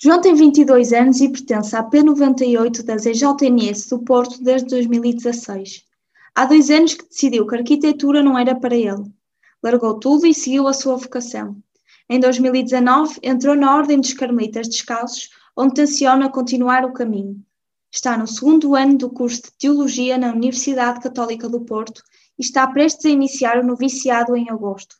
João tem 22 anos e pertence à P98 da EJNS do Porto desde 2016. Há dois anos que decidiu que a arquitetura não era para ele. Largou tudo e seguiu a sua vocação. Em 2019, entrou na Ordem dos Carmelitas Descalços, onde tenciona continuar o caminho. Está no segundo ano do curso de Teologia na Universidade Católica do Porto e está prestes a iniciar o noviciado em agosto.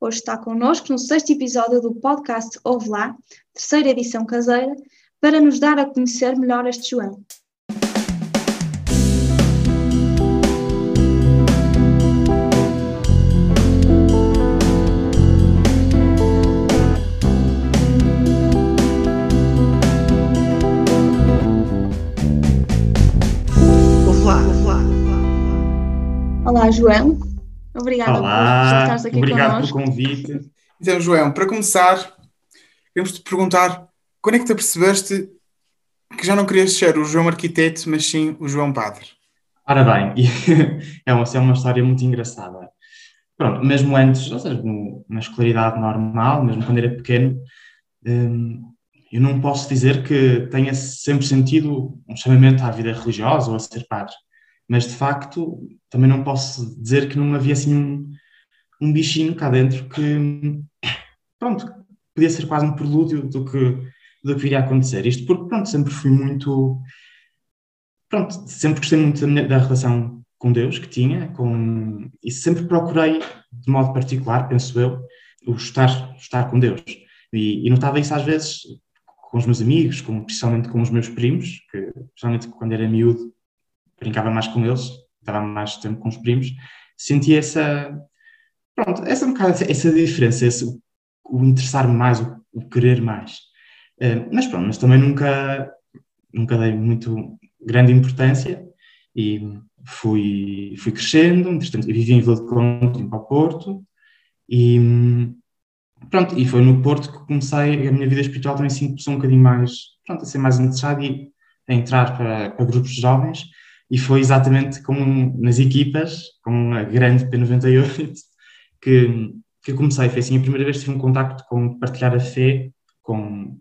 Hoje está connosco no sexto episódio do podcast Ouve Lá, terceira edição caseira, para nos dar a conhecer melhor este João. Olá, João. Obrigada Olá, por aqui obrigado connosco. pelo convite. Então, João, para começar, queremos te perguntar quando é que te percebeste que já não querias ser o João arquiteto, mas sim o João padre? Ora bem, é uma, é uma história muito engraçada. Pronto, mesmo antes, ou seja, na escolaridade normal, mesmo quando era pequeno, hum, eu não posso dizer que tenha sempre sentido um chamamento à vida religiosa ou a ser padre mas de facto também não posso dizer que não havia assim um, um bichinho cá dentro que, pronto, podia ser quase um prelúdio do que, do que viria acontecer. Isto porque, pronto, sempre fui muito, pronto, sempre gostei muito da, minha, da relação com Deus que tinha, com, e sempre procurei, de modo particular, penso eu, o estar, estar com Deus. E, e notava isso às vezes com os meus amigos, com, principalmente com os meus primos, que, principalmente quando era miúdo, brincava mais com eles, estava mais tempo com os primos, sentia essa, pronto, essa, essa diferença, esse, o interessar-me mais, o, o, querer mais. Uh, mas pronto, mas também nunca, nunca dei muito grande importância e fui, fui crescendo, vivi em Vila de Conde, o Porto e pronto, e foi no Porto que comecei, a minha vida espiritual também se começou um bocadinho mais, pronto, a ser mais interessado e a entrar para, para grupos de jovens e foi exatamente como nas equipas, com a grande P98, que, que comecei. Foi assim a primeira vez que tive um contacto com partilhar a fé, com,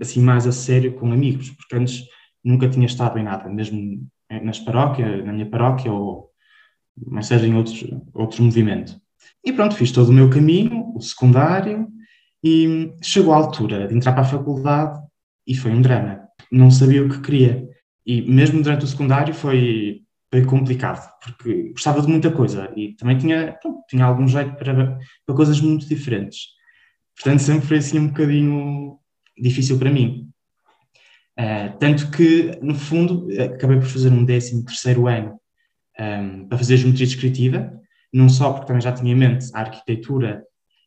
assim mais a sério, com amigos, porque antes nunca tinha estado em nada, mesmo nas paróquias, na minha paróquia ou mas seja em outros, outro movimento. E pronto, fiz todo o meu caminho, o secundário, e chegou a altura de entrar para a faculdade e foi um drama. Não sabia o que queria. E mesmo durante o secundário foi, foi complicado, porque gostava de muita coisa e também tinha, pronto, tinha algum jeito para, para coisas muito diferentes. Portanto, sempre foi assim um bocadinho difícil para mim. Uh, tanto que, no fundo, acabei por fazer um décimo terceiro ano um, ehm, para fazer geometria descritiva, não só porque também já tinha em mente a arquitetura,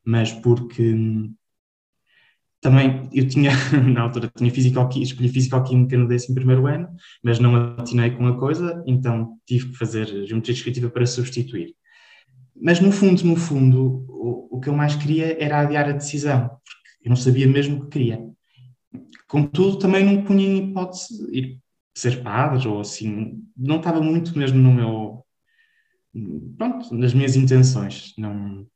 mas porque hum, também eu tinha, na altura, tinha físico escolhi físico-química no 11 ano, mas não atinei com a coisa, então tive que fazer geometria descritiva para substituir. Mas no fundo, no fundo, o, o que eu mais queria era adiar a decisão, porque eu não sabia mesmo o que queria. Contudo, também não punha em hipótese ir ser padre ou assim, não estava muito mesmo no meu, pronto, nas minhas intenções. Não,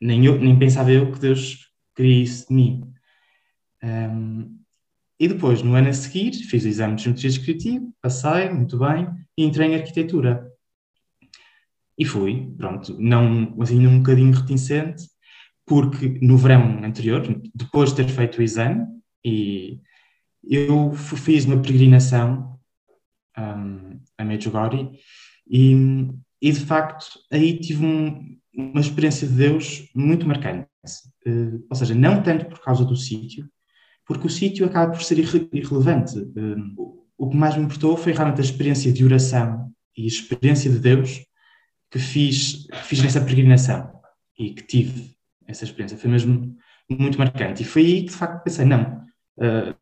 nem, eu, nem pensava eu que Deus queria isso de mim. Um, e depois, no ano a seguir, fiz o exame de geometria descritiva, passei muito bem e entrei em arquitetura. E fui, pronto, não, assim, um bocadinho reticente, porque no verão anterior, depois de ter feito o exame, e eu fiz uma peregrinação um, a Medjugorje e, e, de facto, aí tive um, uma experiência de Deus muito marcante. Uh, ou seja, não tanto por causa do sítio, porque o sítio acaba por ser irre irrelevante. Hum, o que mais me importou foi realmente a experiência de oração e a experiência de Deus que fiz, fiz nessa peregrinação e que tive essa experiência. Foi mesmo muito marcante. E foi aí que, de facto, pensei: não, uh,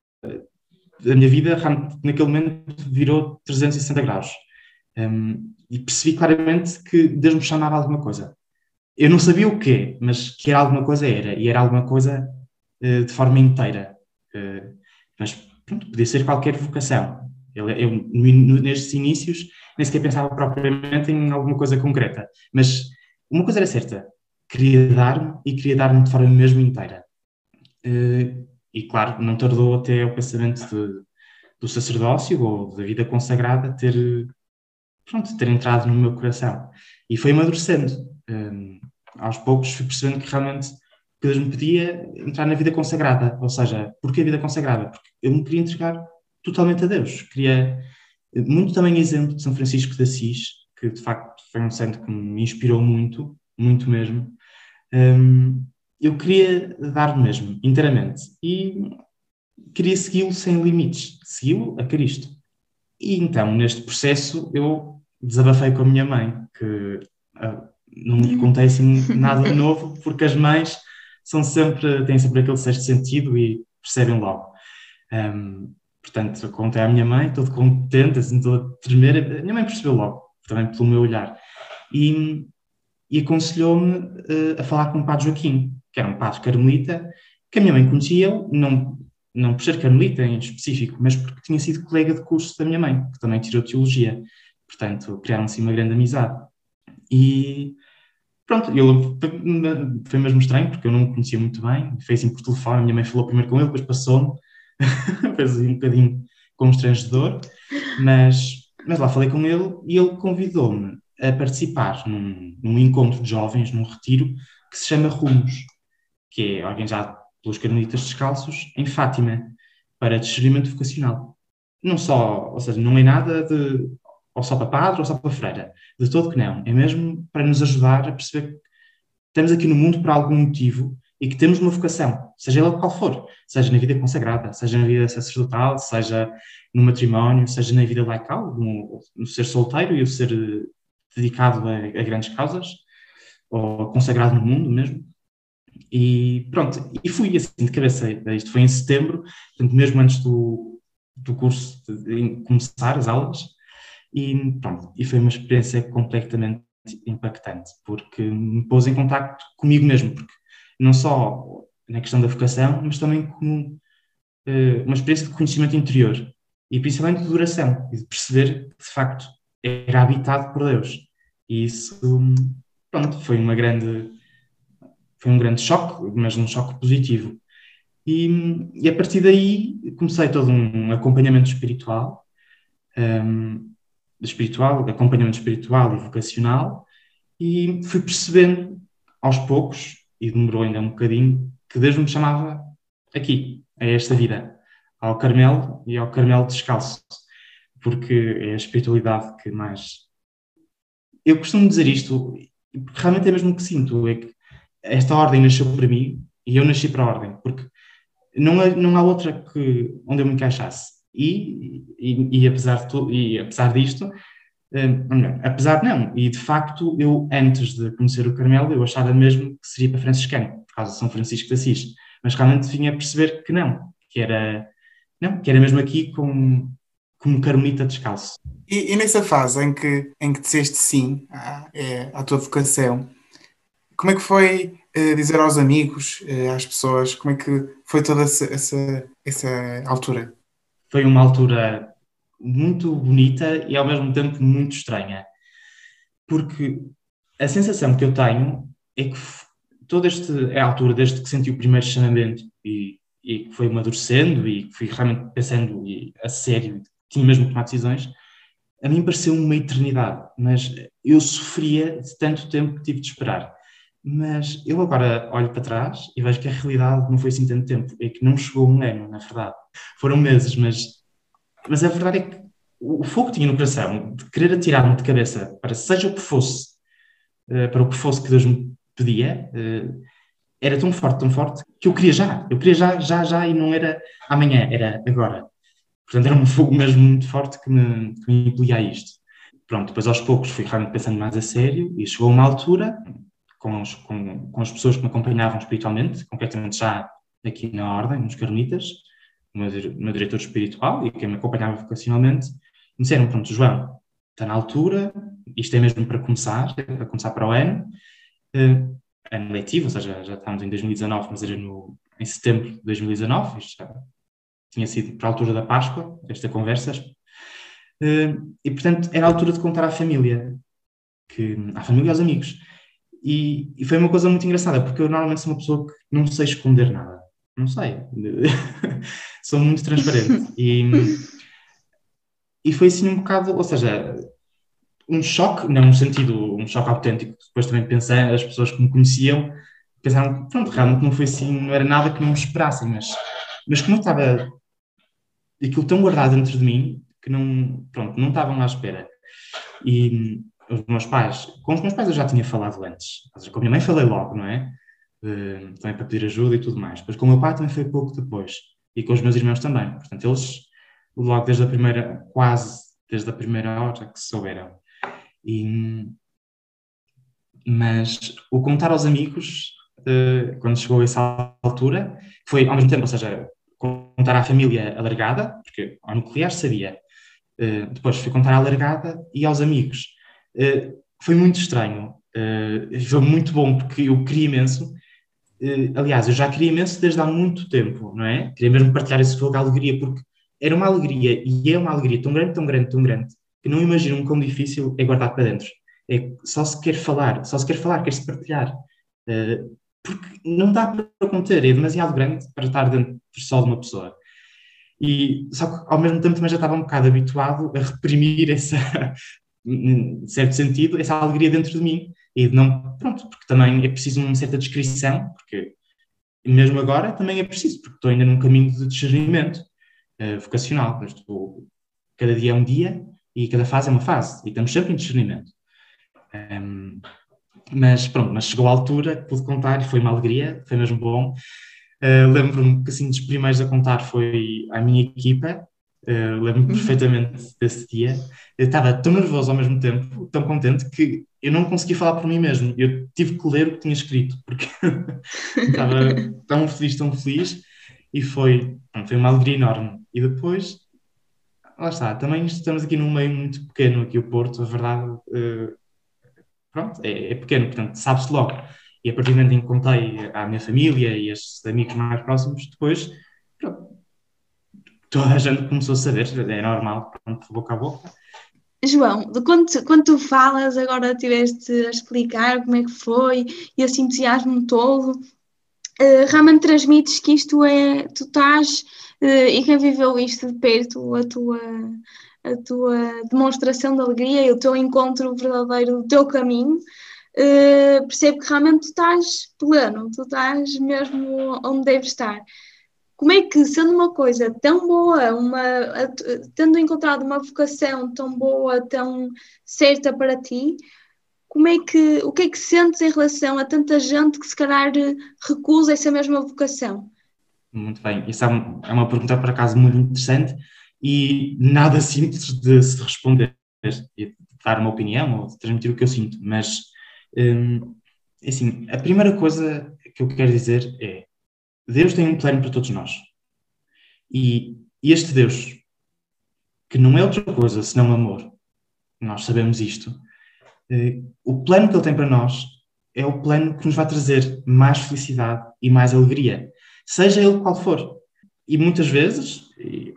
a minha vida naquele momento virou 360 graus. Um, e percebi claramente que Deus me chamava a alguma coisa. Eu não sabia o quê, mas que era alguma coisa era, e era alguma coisa uh, de forma inteira. Eh, mas pronto, podia ser qualquer vocação. Eu, eu, nestes inícios, nem sequer pensava propriamente em alguma coisa concreta. Mas uma coisa era certa: queria dar-me e queria dar-me de forma mesmo inteira. Uh, e claro, não tardou até o pensamento de, do sacerdócio ou da vida consagrada ter, pronto, ter entrado no meu coração. E foi amadurecendo. Um, aos poucos fui percebendo que realmente Deus me pedia entrar na vida consagrada. Ou seja, porquê a vida consagrada? Porque eu me queria entregar totalmente a Deus. Queria, muito também exemplo de São Francisco de Assis, que de facto foi um santo que me inspirou muito, muito mesmo. Um, eu queria dar-me mesmo, inteiramente. E queria segui-lo sem limites, segui-lo a Cristo. E então, neste processo, eu desabafei com a minha mãe, que uh, não lhe contei assim nada de novo, porque as mães são sempre, têm sempre aquele sexto sentido e percebem logo. Um, portanto, contei à minha mãe, todo contente, assim, toda tremer. A minha mãe percebeu logo, também pelo meu olhar. E, e aconselhou-me uh, a falar com o padre Joaquim, que era um padre carmelita, que a minha mãe conhecia, não, não por ser carmelita em específico, mas porque tinha sido colega de curso da minha mãe, que também tirou teologia. Portanto, criaram-se uma grande amizade. E pronto, ele foi, mesmo estranho, porque eu não o conhecia muito bem, fez assim por telefone, a minha mãe falou primeiro com ele, depois passou-me, fez assim um bocadinho constrangedor, mas, mas lá falei com ele e ele convidou-me a participar num, num encontro de jovens, num retiro, que se chama Rumos que é organizado pelos Carmelitas Descalços, em Fátima, para discernimento vocacional. Não só, ou seja, não é nada de ou só para padre ou só para freira. De todo que não. É mesmo para nos ajudar a perceber que estamos aqui no mundo por algum motivo e que temos uma vocação, seja ela qual for, seja na vida consagrada, seja na vida sacerdotal, seja no matrimónio, seja na vida laical, no, no ser solteiro e o ser dedicado a, a grandes causas, ou consagrado no mundo mesmo. E pronto, e fui assim de cabeça. Isto foi em setembro, portanto, mesmo antes do, do curso de, de começar as aulas. E pronto, e foi uma experiência completamente impactante, porque me pôs em contacto comigo mesmo, porque não só na questão da vocação, mas também como uh, uma experiência de conhecimento interior e principalmente de duração e de perceber que de facto era habitado por Deus. E isso, pronto, foi uma grande foi um grande choque, mas um choque positivo. E, e a partir daí comecei todo um acompanhamento espiritual, um, espiritual, acompanhamento espiritual e vocacional, e fui percebendo aos poucos, e demorou ainda um bocadinho, que Deus me chamava aqui, a esta vida, ao Carmelo e ao Carmelo descalço, porque é a espiritualidade que mais. Eu costumo dizer isto, porque realmente é mesmo o que sinto, é que esta ordem nasceu para mim e eu nasci para a ordem, porque não há, não há outra que, onde eu me encaixasse. E, e, e apesar, de tudo, e apesar disto, um, apesar de não, e de facto eu antes de conhecer o Carmelo eu achava mesmo que seria para franciscano, por causa de São Francisco de Assis, mas realmente vinha a perceber que não, que era, não, que era mesmo aqui como, como carmelita descalço. E, e, nessa fase em que, em que disseste sim à, é, à tua vocação, como é que foi uh, dizer aos amigos, uh, às pessoas, como é que foi toda essa, essa, essa altura? Foi uma altura muito bonita e ao mesmo tempo muito estranha. Porque a sensação que eu tenho é que toda esta é altura, desde que senti o primeiro chamamento e, e foi amadurecendo e fui realmente pensando a sério, tinha mesmo que tomar decisões, a mim pareceu uma eternidade, mas eu sofria de tanto tempo que tive de esperar. Mas eu agora olho para trás e vejo que a realidade não foi assim tanto tempo, é que não chegou um ano, na verdade. Foram meses, mas, mas a verdade é que o fogo que tinha no coração de querer atirar-me de cabeça para seja o que fosse, eh, para o que fosse que Deus me pedia, eh, era tão forte, tão forte, que eu queria já. Eu queria já, já, já, e não era amanhã, era agora. Portanto, era um fogo mesmo muito forte que me, que me impelia a isto. Pronto, depois aos poucos fui realmente pensando mais a sério e chegou uma altura com, os, com, com as pessoas que me acompanhavam espiritualmente, concretamente já aqui na Ordem, nos Carmelitas, o meu, meu diretor espiritual e quem me acompanhava vocacionalmente, me disseram, pronto, João, está na altura, isto é mesmo para começar, é para começar para o ano, uh, ano letivo, ou seja, já estamos em 2019, mas era no, em setembro de 2019, isto já tinha sido para a altura da Páscoa, esta conversa, uh, e portanto era a altura de contar à família, que, à família e aos amigos, e, e, foi uma coisa muito engraçada, porque eu normalmente sou uma pessoa que não sei esconder nada. Não sei. Sou muito transparente. E, e foi assim um bocado, ou seja, um choque, não no sentido, um choque autêntico. Depois também pensei, as pessoas que me conheciam pensaram, pronto, realmente não foi assim, não era nada que não esperassem, mas, mas que não estava aquilo tão guardado dentro de mim que não, pronto, não estavam à espera. E os meus pais, com os meus pais eu já tinha falado antes, com a minha mãe falei logo, não é? Uh, também para pedir ajuda e tudo mais. Mas com o meu pai também foi pouco depois. E com os meus irmãos também. Portanto, eles, logo desde a primeira, quase desde a primeira hora que souberam. E, mas o contar aos amigos, uh, quando chegou a essa altura, foi ao mesmo tempo, ou seja, contar à família alargada, porque ao nuclear sabia. Uh, depois fui contar à alargada e aos amigos. Uh, foi muito estranho. foi muito bom porque eu queria imenso. aliás, eu já queria imenso desde há muito tempo, não é? Queria mesmo partilhar esse fogo de alegria, porque era uma alegria e é uma alegria tão grande, tão grande, tão grande, que não imaginam quão difícil é guardar para dentro. É, só se quer falar, só se quer falar, quer-se partilhar. Uh, porque não dá para conter, é demasiado grande para estar dentro só de uma pessoa. E, só que ao mesmo tempo também já estava um bocado habituado a reprimir essa, em certo sentido, essa alegria dentro de mim. E não, pronto, porque também é preciso uma certa descrição, porque mesmo agora também é preciso, porque estou ainda num caminho de discernimento uh, vocacional. Estou, cada dia é um dia e cada fase é uma fase, e estamos sempre em discernimento. Um, mas pronto, mas chegou a altura que pude contar e foi uma alegria, foi mesmo bom. Uh, Lembro-me que assim dos primeiros a contar foi a minha equipa, uh, lembro-me uhum. perfeitamente desse dia. Eu estava tão nervoso ao mesmo tempo, tão contente, que eu não consegui falar por mim mesmo. Eu tive que ler o que tinha escrito, porque estava tão feliz, tão feliz, e foi, foi uma alegria enorme. E depois, lá está, também estamos aqui num meio muito pequeno, aqui o Porto, a verdade. Uh, pronto, é, é pequeno, portanto, sabe-se logo. E a partir do momento em que contei à minha família e aos amigos mais próximos, depois, toda a gente começou a saber, é normal, pronto, boca a boca. João, quando, quando tu falas, agora tiveste a explicar como é que foi e esse entusiasmo todo, uh, realmente transmites que isto é, tu estás, uh, e quem viveu isto de perto, a tua, a tua demonstração de alegria e o teu encontro verdadeiro do teu caminho, uh, percebo que realmente tu estás pleno, tu estás mesmo onde deves estar. Como é que, sendo uma coisa tão boa, uma, tendo encontrado uma vocação tão boa, tão certa para ti, como é que, o que é que sentes em relação a tanta gente que se calhar recusa essa mesma vocação? Muito bem, isso é, é uma pergunta por acaso muito interessante e nada simples de se responder e dar uma opinião ou transmitir o que eu sinto, mas hum, assim, a primeira coisa que eu quero dizer é Deus tem um plano para todos nós e este Deus que não é outra coisa senão amor, nós sabemos isto, eh, o plano que Ele tem para nós é o plano que nos vai trazer mais felicidade e mais alegria, seja ele qual for. E muitas vezes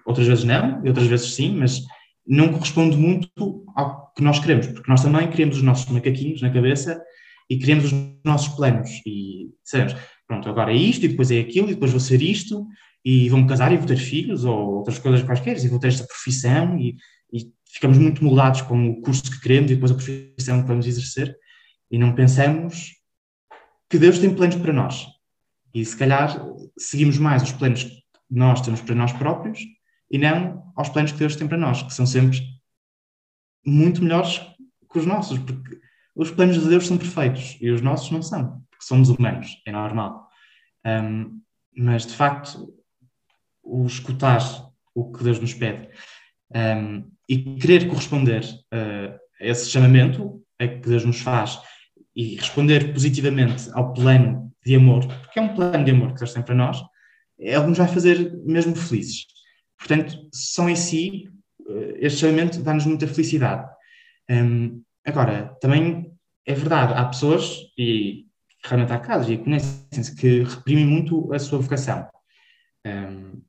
outras vezes não, outras vezes sim, mas não corresponde muito ao que nós queremos, porque nós também queremos os nossos macaquinhos na cabeça e queremos os nossos planos e sabemos, pronto, agora é isto e depois é aquilo e depois vou ser isto e vou-me casar e vou ter filhos ou outras coisas quaisquer e vou ter esta profissão e, e ficamos muito moldados com o curso que queremos e depois a profissão que vamos exercer e não pensamos que Deus tem planos para nós. E se calhar seguimos mais os planos nós temos para nós próprios e não aos planos que Deus tem para nós, que são sempre muito melhores que os nossos, porque os planos de Deus são perfeitos e os nossos não são, porque somos humanos, é normal. Um, mas, de facto, o escutar o que Deus nos pede um, e querer corresponder uh, a esse chamamento a que Deus nos faz e responder positivamente ao plano de amor, porque é um plano de amor que Deus tem para nós, é algo que nos vai fazer mesmo felizes. Portanto, só em si, eh, este chamamento dá-nos muita felicidade. Um, agora, também é verdade, há pessoas, e realmente há casos, e conhecem-se, que reprimem muito a sua vocação. Um,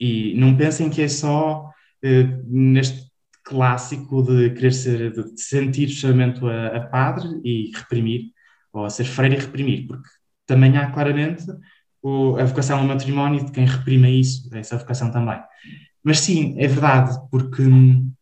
e não pensem que é só uh, neste clássico de querer ser, de sentir chamamento a, a padre e reprimir, ou a ser freire e reprimir, porque também há claramente o, a vocação ao matrimónio de quem reprima isso, essa vocação também. Mas sim, é verdade, porque hum,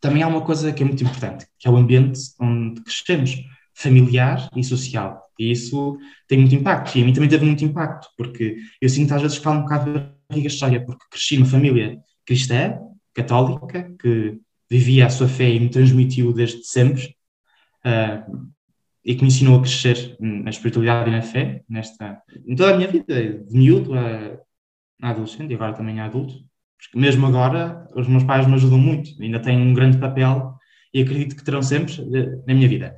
também há uma coisa que é muito importante, que é o ambiente onde crescemos, familiar e social. E isso tem muito impacto. E a mim também teve muito impacto, porque eu sinto às vezes que falo um bocado da barriga cheia, porque cresci numa família cristã, católica, que vivia a sua fé e me transmitiu desde sempre, uh, e que me ensinou a crescer na espiritualidade e na fé, nesta, em toda a minha vida, de miúdo a, a adolescente e agora também a adulto. Porque mesmo agora, os meus pais me ajudam muito, ainda têm um grande papel e acredito que terão sempre eh, na minha vida.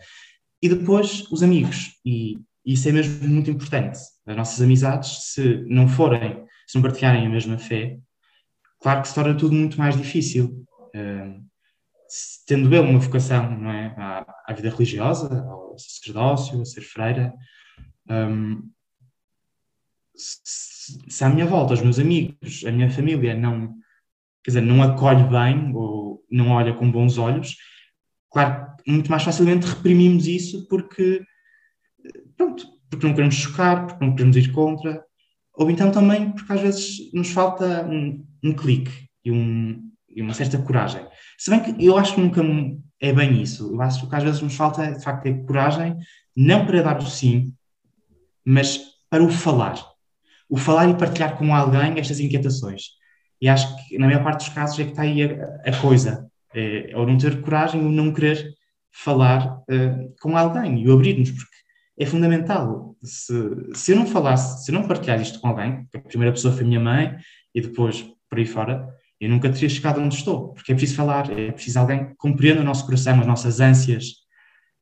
E depois, os amigos, e isso é mesmo muito importante. As nossas amizades, se não forem, se não partilharem a mesma fé, claro que se torna tudo muito mais difícil. Uh, tendo eu uma vocação não é, à, à, vida religiosa, ao sacerdócio, a ser freira, um, se, se à minha volta os meus amigos, a minha família não, quer dizer, não acolhe bem ou não olha com bons olhos, claro, muito mais facilmente reprimimos isso porque, pronto, porque não queremos chocar, porque não queremos ir contra, ou então também porque às vezes nos falta um, um clique e, um, e uma certa coragem. Se bem que eu acho que nunca é bem isso. Eu acho que às vezes nos falta, de facto, ter coragem, não para dar o sim, mas para o falar. O falar e partilhar com alguém estas inquietações. E acho que, na maior parte dos casos, é que está aí a, a coisa. É, ou não ter coragem, ou não querer falar uh, com alguém e o abrir-nos, porque é fundamental. Se, se eu não falasse, se eu não partilhar isto com alguém, a primeira pessoa foi minha mãe e depois por aí fora, eu nunca teria chegado onde estou, porque é preciso falar, é preciso alguém que compreenda o nosso coração, as nossas ânsias,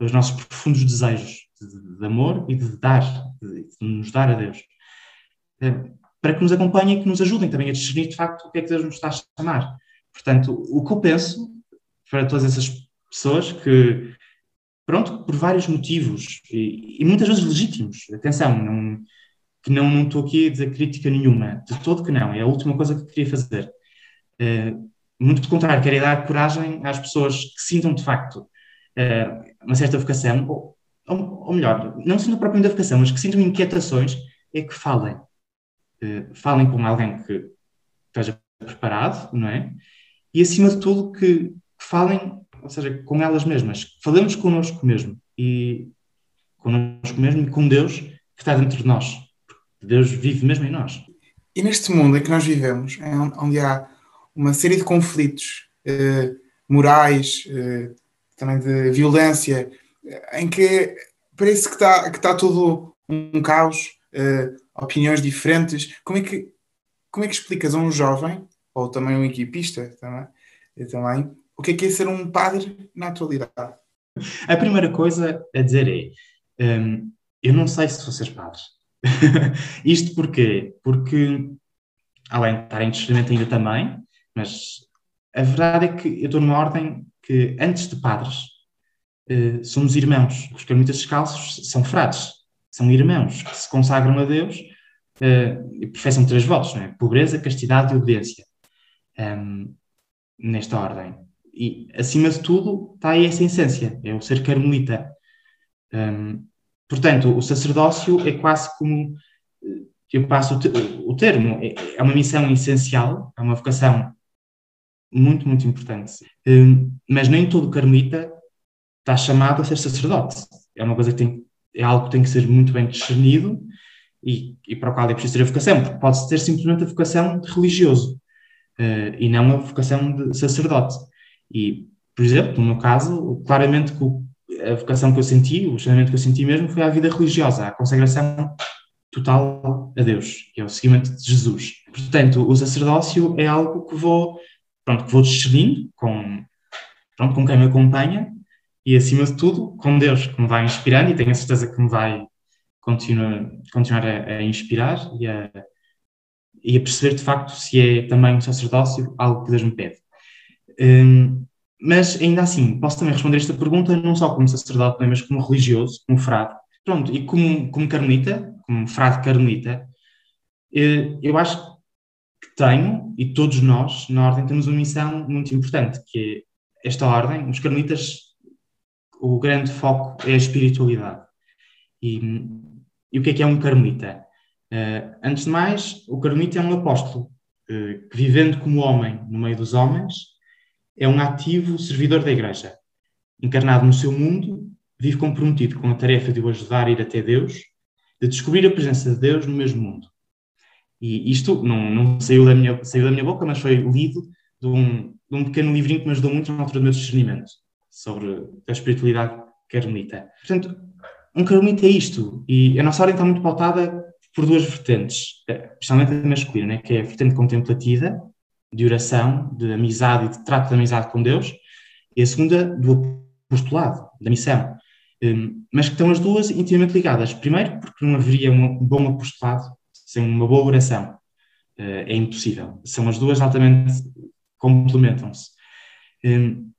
os nossos profundos desejos de, de amor e de dar, de, de, nos dar a Deus. É, para que nos acompanhem e que nos ajudem também a discernir de facto o que é que Deus nos está a chamar. Portanto, o que eu penso para todas essas pessoas que, pronto, por vários motivos, e, e muitas vezes legítimos, atenção, não, que não, não estou aqui a dizer crítica nenhuma, de todo que não, é a última coisa que queria fazer. Uh, muito pelo contrário, quero dar coragem às pessoas que sintam de facto uh, uma certa vocação, ou, ou, ou, melhor, não sintam propriamente a vocação, mas que sintam inquietações, é que falem. Uh, falem com alguém que esteja preparado, não é? E acima de tudo que, que falem, ou seja, com elas mesmas. Falemos connosco mesmo e connosco mesmo e com Deus que está dentro de nós. Deus vive mesmo em nós. E neste mundo em que nós vivemos, onde há uma série de conflitos eh, morais, eh, também de violência, eh, em que parece que está, que está tudo um caos, eh, opiniões diferentes. Como é, que, como é que explicas a um jovem, ou também um equipista também, também o que é que é ser um padre na atualidade? A primeira coisa a dizer é: um, eu não sei se vou ser padre. Isto porquê? Porque, além de estar em discernimento ainda também, mas a verdade é que eu estou numa ordem que, antes de padres, uh, somos irmãos. Os carmelitas descalços são frades, são irmãos que se consagram a Deus uh, e professam três votos: não é? pobreza, castidade e obediência. Um, nesta ordem. E, acima de tudo, está aí essa essência, é o ser carmelita. Um, portanto, o sacerdócio é quase como, eh, eu passo o, o termo, é, é, uma missão essencial, é uma vocação muito, muito importante. Um, mas nem todo carmelita está chamado a ser sacerdote. É uma coisa que tem, é algo que tem que ser muito bem discernido e, e para o qual é preciso ter a vocação, porque pode ter simplesmente a vocação de religioso uh, e não a vocação de sacerdote. E, por exemplo, no meu caso, claramente a vocação que eu senti, o chamamento que eu senti mesmo foi a vida religiosa, a consagração total a Deus, que é o seguimento de Jesus. Portanto, o sacerdócio é algo que vou, pronto, que vou discernindo com, pronto, com quem me acompanha e, acima de tudo, com Deus, que me vai inspirando e tenho a certeza que me vai continuar, continuar a, a inspirar e a, e a perceber de facto se é também um sacerdócio algo que Deus me pede. Um, mas ainda assim, posso também responder esta pergunta não só como sacerdote, mas como religioso, como frade. Pronto, e como, como carmelita, como frade carmelita, eh, eu acho que tenho, e todos nós, na Ordem, temos uma missão muito importante, que é esta Ordem, os carmelitas, o grande foco é a espiritualidade. E, e o que é que é um carmelita? Uh, antes de mais, o carmelita é um apóstolo, uh, que vivendo como homem no meio dos homens, é um ativo servidor da Igreja. Encarnado no seu mundo, vive comprometido com a tarefa de o ajudar a ir até Deus, de descobrir a presença de Deus no mesmo mundo. E isto não, não saiu, da minha, saiu da minha boca, mas foi lido de um, de um pequeno livrinho que me ajudou muito na altura do meu discernimento sobre a espiritualidade carmelita. Portanto, um carmelita é isto, e a nossa ordem está muito pautada por duas vertentes, especialmente a masculina, né, que é a vertente contemplativa, de oração, de amizade e de trato de amizade com Deus, e a segunda do apostolado, da missão. Um, mas que estão as duas intimamente ligadas. Primeiro, porque não haveria um bom apostolado sem uma boa oração. Uh, é impossível. São as duas altamente complementam-se. Um,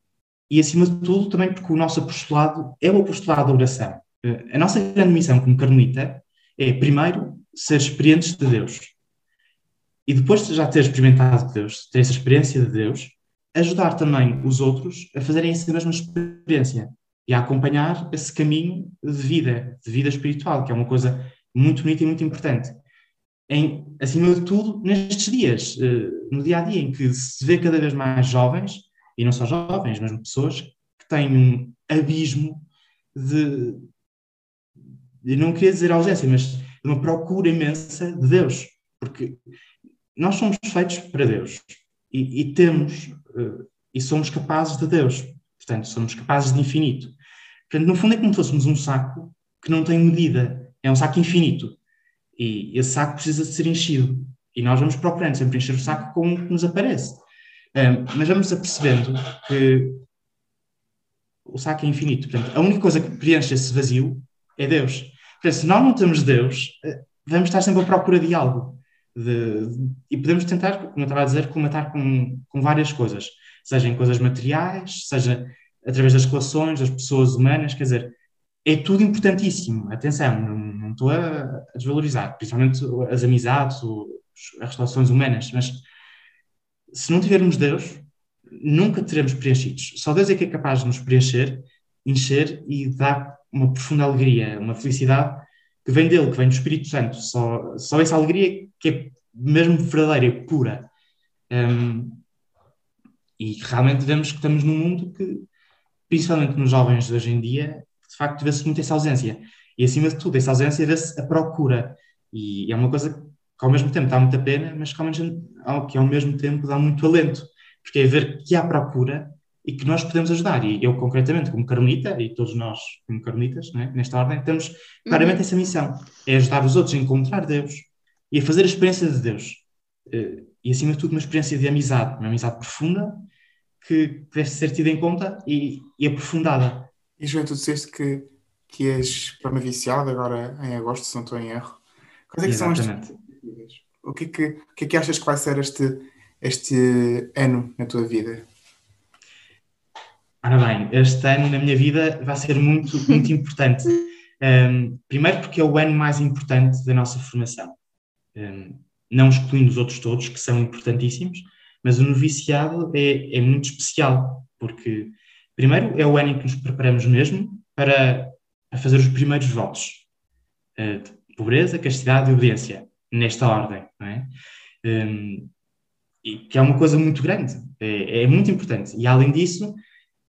e, acima de tudo, também porque o nosso apostolado é o apostolado da oração. Uh, a nossa grande missão como carmelita é, primeiro, ser experientes de Deus. E depois de já ter experimentado Deus, ter essa experiência de Deus, ajudar também os outros a fazerem essa mesma experiência e a acompanhar esse caminho de vida, de vida espiritual, que é uma coisa muito bonita e muito importante. Em, acima de tudo, nestes dias, eh, no dia a dia, em que se vê cada vez mais jovens, e não só jovens, mas pessoas que têm um abismo de, de não queria dizer ausência, mas de uma procura imensa de Deus, porque nós somos feitos para Deus e, e temos uh, e somos capazes de Deus, portanto, somos capazes de infinito. Portanto, no fundo é como se fôssemos um saco que não tem medida, é um saco infinito e esse saco precisa de ser enchido e nós vamos procurando sempre encher o saco com o que nos aparece. Mas vamos apercebendo que o saco é infinito. Portanto, a única coisa que preenche esse vazio é Deus. Portanto, se nós não temos Deus, eh, vamos estar sempre à procura de algo. De, e podemos tentar, como eu estava a dizer, comatar com, com várias coisas, seja em coisas materiais, seja através das relações, das pessoas humanas, quer dizer, é tudo importantíssimo. Atenção, não, não estou a, a, desvalorizar, principalmente as amizades, as relações humanas, mas se não tivermos Deus, nunca teremos preenchidos. Só Deus é que é capaz de nos preencher, encher e dar uma profunda alegria, uma felicidade que vem dele, que vem do Espírito Santo. Só, só essa alegria que é mesmo verdadeira, pura. Um, e realmente vemos que estamos num mundo que, principalmente nos jovens de hoje em dia, de facto vê-se muito essa ausência. E acima de tudo, essa ausência vê-se a procura. E é uma coisa que ao mesmo tempo dá muita pena, mas que ao mesmo, que ao mesmo tempo dá muito alento. Porque é ver que há procura e que nós podemos ajudar. E eu, concretamente, como carmelita, e todos nós, como carmelitas, né, nesta ordem, temos claramente uhum. essa missão: é ajudar os outros a encontrar Deus e a fazer a experiência de Deus. Eh, e, acima de tudo, uma experiência de amizade, uma amizade profunda que deve ser tida em conta e, e aprofundada. E, João, tu disseste que, que és viciado agora em agosto, se não estou em erro. Quais é são as o que, é que, o que é que achas que vai ser este, este ano na tua vida? Ora bem, este ano na minha vida vai ser muito, muito importante. Um, primeiro porque é o ano mais importante da nossa formação. Um, não excluindo os outros todos, que são importantíssimos, mas o noviciado é, é muito especial, porque, primeiro, é o ano em que nos preparamos mesmo para, fazer os primeiros votos uh, de pobreza, castidade e obediência, nesta ordem, não é? Um, e que é uma coisa muito grande, é, é muito importante. E, além disso,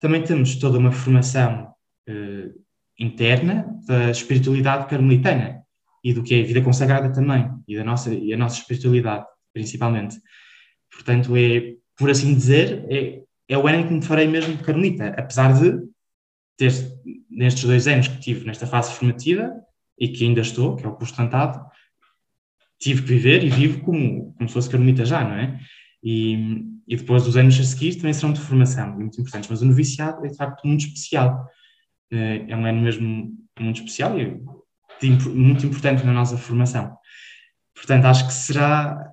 também temos toda uma formação eh, interna da espiritualidade carmelitana e do que é a vida consagrada também, e, da nossa, e a nossa espiritualidade, principalmente. Portanto, é, por assim dizer, é, é o ano em que me farei mesmo carmelita, apesar de ter, nestes dois anos que tive nesta fase formativa, e que ainda estou, que é o postantado, tive que viver e vivo como, como se fosse carmelita já, não é? E, e depois os anos a seguir também serão de formação, muito importantes. Mas o noviciado é de facto muito especial. Eh, é um ano mesmo muito especial e muito importante na nossa formação. Portanto, acho que será.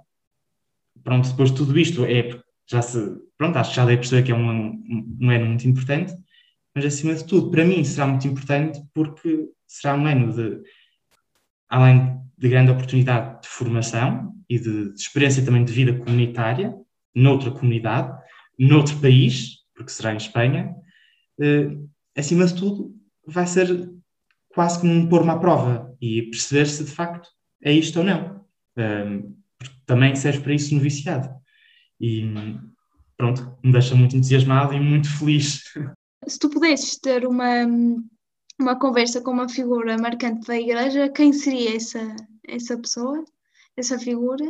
Pronto, depois de tudo isto, é já se. Pronto, acho que já dei a perceber que é um, um, um ano muito importante, mas acima de tudo, para mim será muito importante porque será um ano de. Além de grande oportunidade de formação e de, de experiência também de vida comunitária, noutra comunidade, noutro país, porque será em Espanha, eh, acima de tudo, vai ser quase como um pôr-me à prova e perceber se de facto é isto ou não. Um, também serve para isso no viciado. E pronto, me deixa muito entusiasmado e muito feliz. Se tu pudesses ter uma, uma conversa com uma figura marcante da igreja, quem seria essa, essa pessoa, essa figura?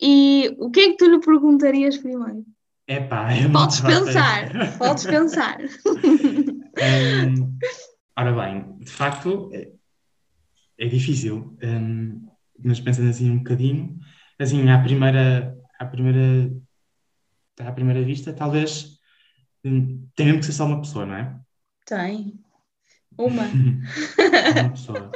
E o que é que tu lhe perguntarias primeiro? Epá, é podes pensar, podes pensar. um, ora bem, de facto é, é difícil, um, mas pensando assim um bocadinho, assim, à primeira, à primeira, à primeira vista, talvez um, tem mesmo que ser só uma pessoa, não é? Tem. Uma. uma pessoa.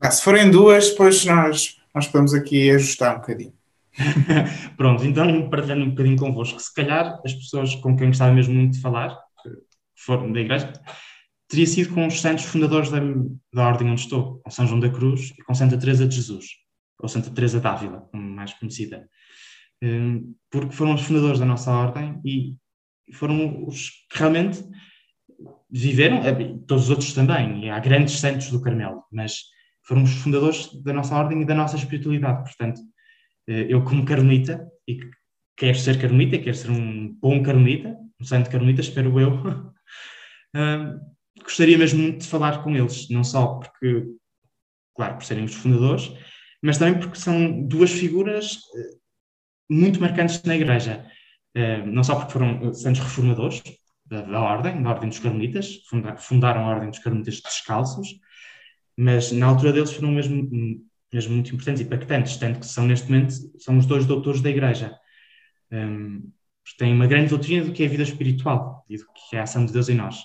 Ah, se forem duas, depois nós, nós podemos aqui ajustar um bocadinho. Pronto, então partilhando um bocadinho convosco, se calhar as pessoas com quem gostava mesmo muito de falar, foram da igreja, teria sido com os santos fundadores da, da ordem onde estou, com São João da Cruz e com Santa Teresa de Jesus, ou Santa Teresa d'Ávila, como mais conhecida, hum, porque foram os fundadores da nossa ordem e foram os que realmente viveram, eh, todos os outros também, e há grandes santos do Carmelo, mas foram os fundadores da nossa ordem e da nossa espiritualidade, portanto, eh, eu como carmelita, e quero ser carmelita, quero ser um bom carmelita, um santo carmelita, espero eu, gostaria mesmo muito de falar com eles, não só porque, claro, por serem os fundadores, mas também porque são duas figuras eh, muito marcantes na Igreja. Eh, não só porque foram santos reformadores da, da Ordem, da Ordem dos Carmelitas, fundaram a Ordem dos Carmelitas Descalços, mas na altura deles foram mesmo, mesmo muito importantes e impactantes, tanto que são neste momento são os dois doutores da Igreja. Um, têm uma grande doutrina do que é a vida espiritual e do que é a ação de Deus em nós.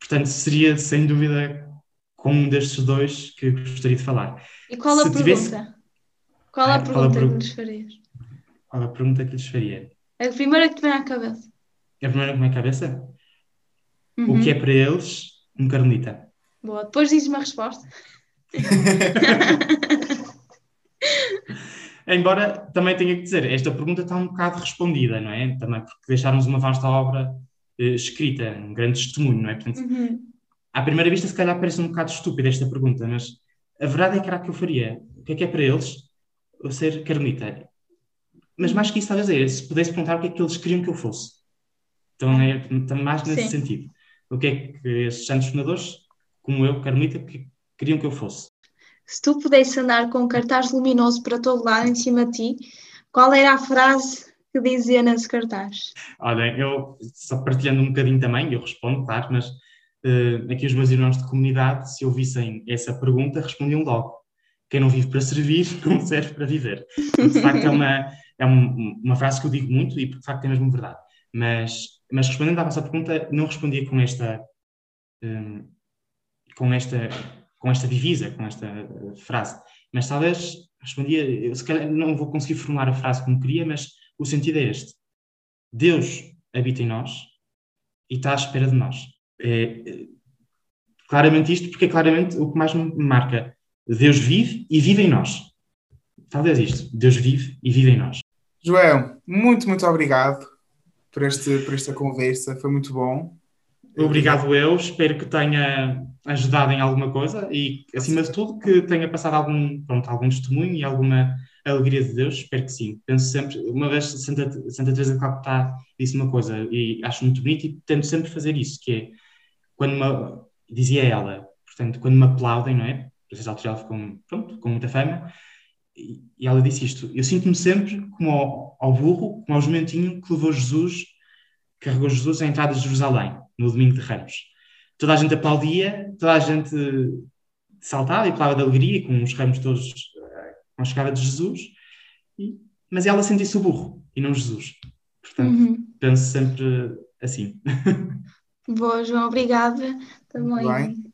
Portanto, seria sem dúvida com um destes dois que gostaria de falar. E qual a tivesse... pergunta? Qual a, ah, pergunta qual a que lhes farias? Qual a pergunta que lhes faria? A primeira que te vem à cabeça. A primeira que me vem à cabeça? Uhum. O que é para eles um carmelita? Boa, depois dizes-me a resposta. Embora também tenha que dizer, esta pergunta está um bocado respondida, não é? Também porque deixarmos uma vasta obra escrita, um grande testemunho, não é? Portanto, uhum. à primeira vista, se calhar parece um bocado estúpida esta pergunta, mas a verdade é que era que eu faria. O que é que é para eles eu ser carmelita? Mas mais que isso, talvez é, se pudesse perguntar o que é que eles queriam que eu fosse. Então é também mais nesse Sim. sentido. O que é que esses santos fundadores, como eu, carmelita, que queriam que eu fosse? Se tu pudesse andar com um cartaz luminoso para todo lado em cima de ti, qual era a frase que dizia nesse cartaz? Olha, eu, só partilhando um bocadinho também, eu respondo, claro, mas uh, aqui os meus irmãos de comunidade, se ouvissem essa pergunta, respondiam logo. Quem não vive para servir, não serve para viver. De facto, é uma, é um, uma frase que eu digo muito e, de facto, é mesmo verdade. Mas, mas respondendo à vossa pergunta, não respondia com esta, um, eh, com esta, com esta divisa, com esta uh, frase. Mas talvez respondia, eu se calhar não vou conseguir formular a frase como queria, mas o sentido é este: Deus habita em nós e está à espera de nós. É, é, claramente isto, porque é claramente o que mais me marca. Deus vive e vive em nós. Talvez isto: Deus vive e vive em nós. João, muito, muito obrigado por, este, por esta conversa, foi muito bom. Obrigado eu, espero que tenha ajudado em alguma coisa e, acima de tudo, que tenha passado algum, pronto, algum testemunho e alguma a alegria de Deus? Espero que sim. Penso sempre, uma vez Santa, Santa Teresa de Calcutá disse uma coisa e acho muito bonito e tento sempre fazer isso, que é quando me, dizia ela, portanto, quando me aplaudem, não é? Princesa Alturel ficou, pronto, com muita fama, e, e ela disse isto, eu sinto-me sempre como ao, ao, burro, como ao jumentinho que levou Jesus, carregou Jesus à entrada de Jerusalém, no domingo de Ramos. Toda a gente aplaudia, toda a gente saltava e falava de alegria, com os ramos todos com a chegada de Jesus, e, mas ela sentia-se o burro e não Jesus. Portanto, uhum. penso sempre assim. Boa, João, obrigada. Também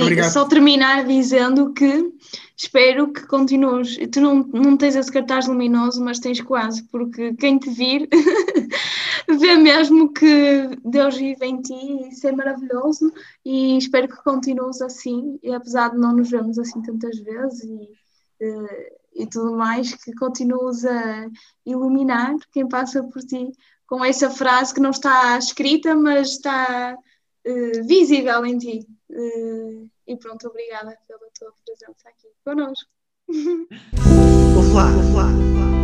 Obrigado. só terminar dizendo que espero que continues. Tu não, não tens esse cartaz luminoso, mas tens quase, porque quem te vir vê mesmo que Deus vive em ti e isso é maravilhoso. E espero que continues assim, e apesar de não nos vermos assim tantas vezes. E, e tudo mais, que continuas a iluminar quem passa por ti com essa frase que não está escrita, mas está uh, visível em ti. Uh, E pronto, obrigada pela tua presença aqui connosco. Ouve lá, ouve lá, ouve lá.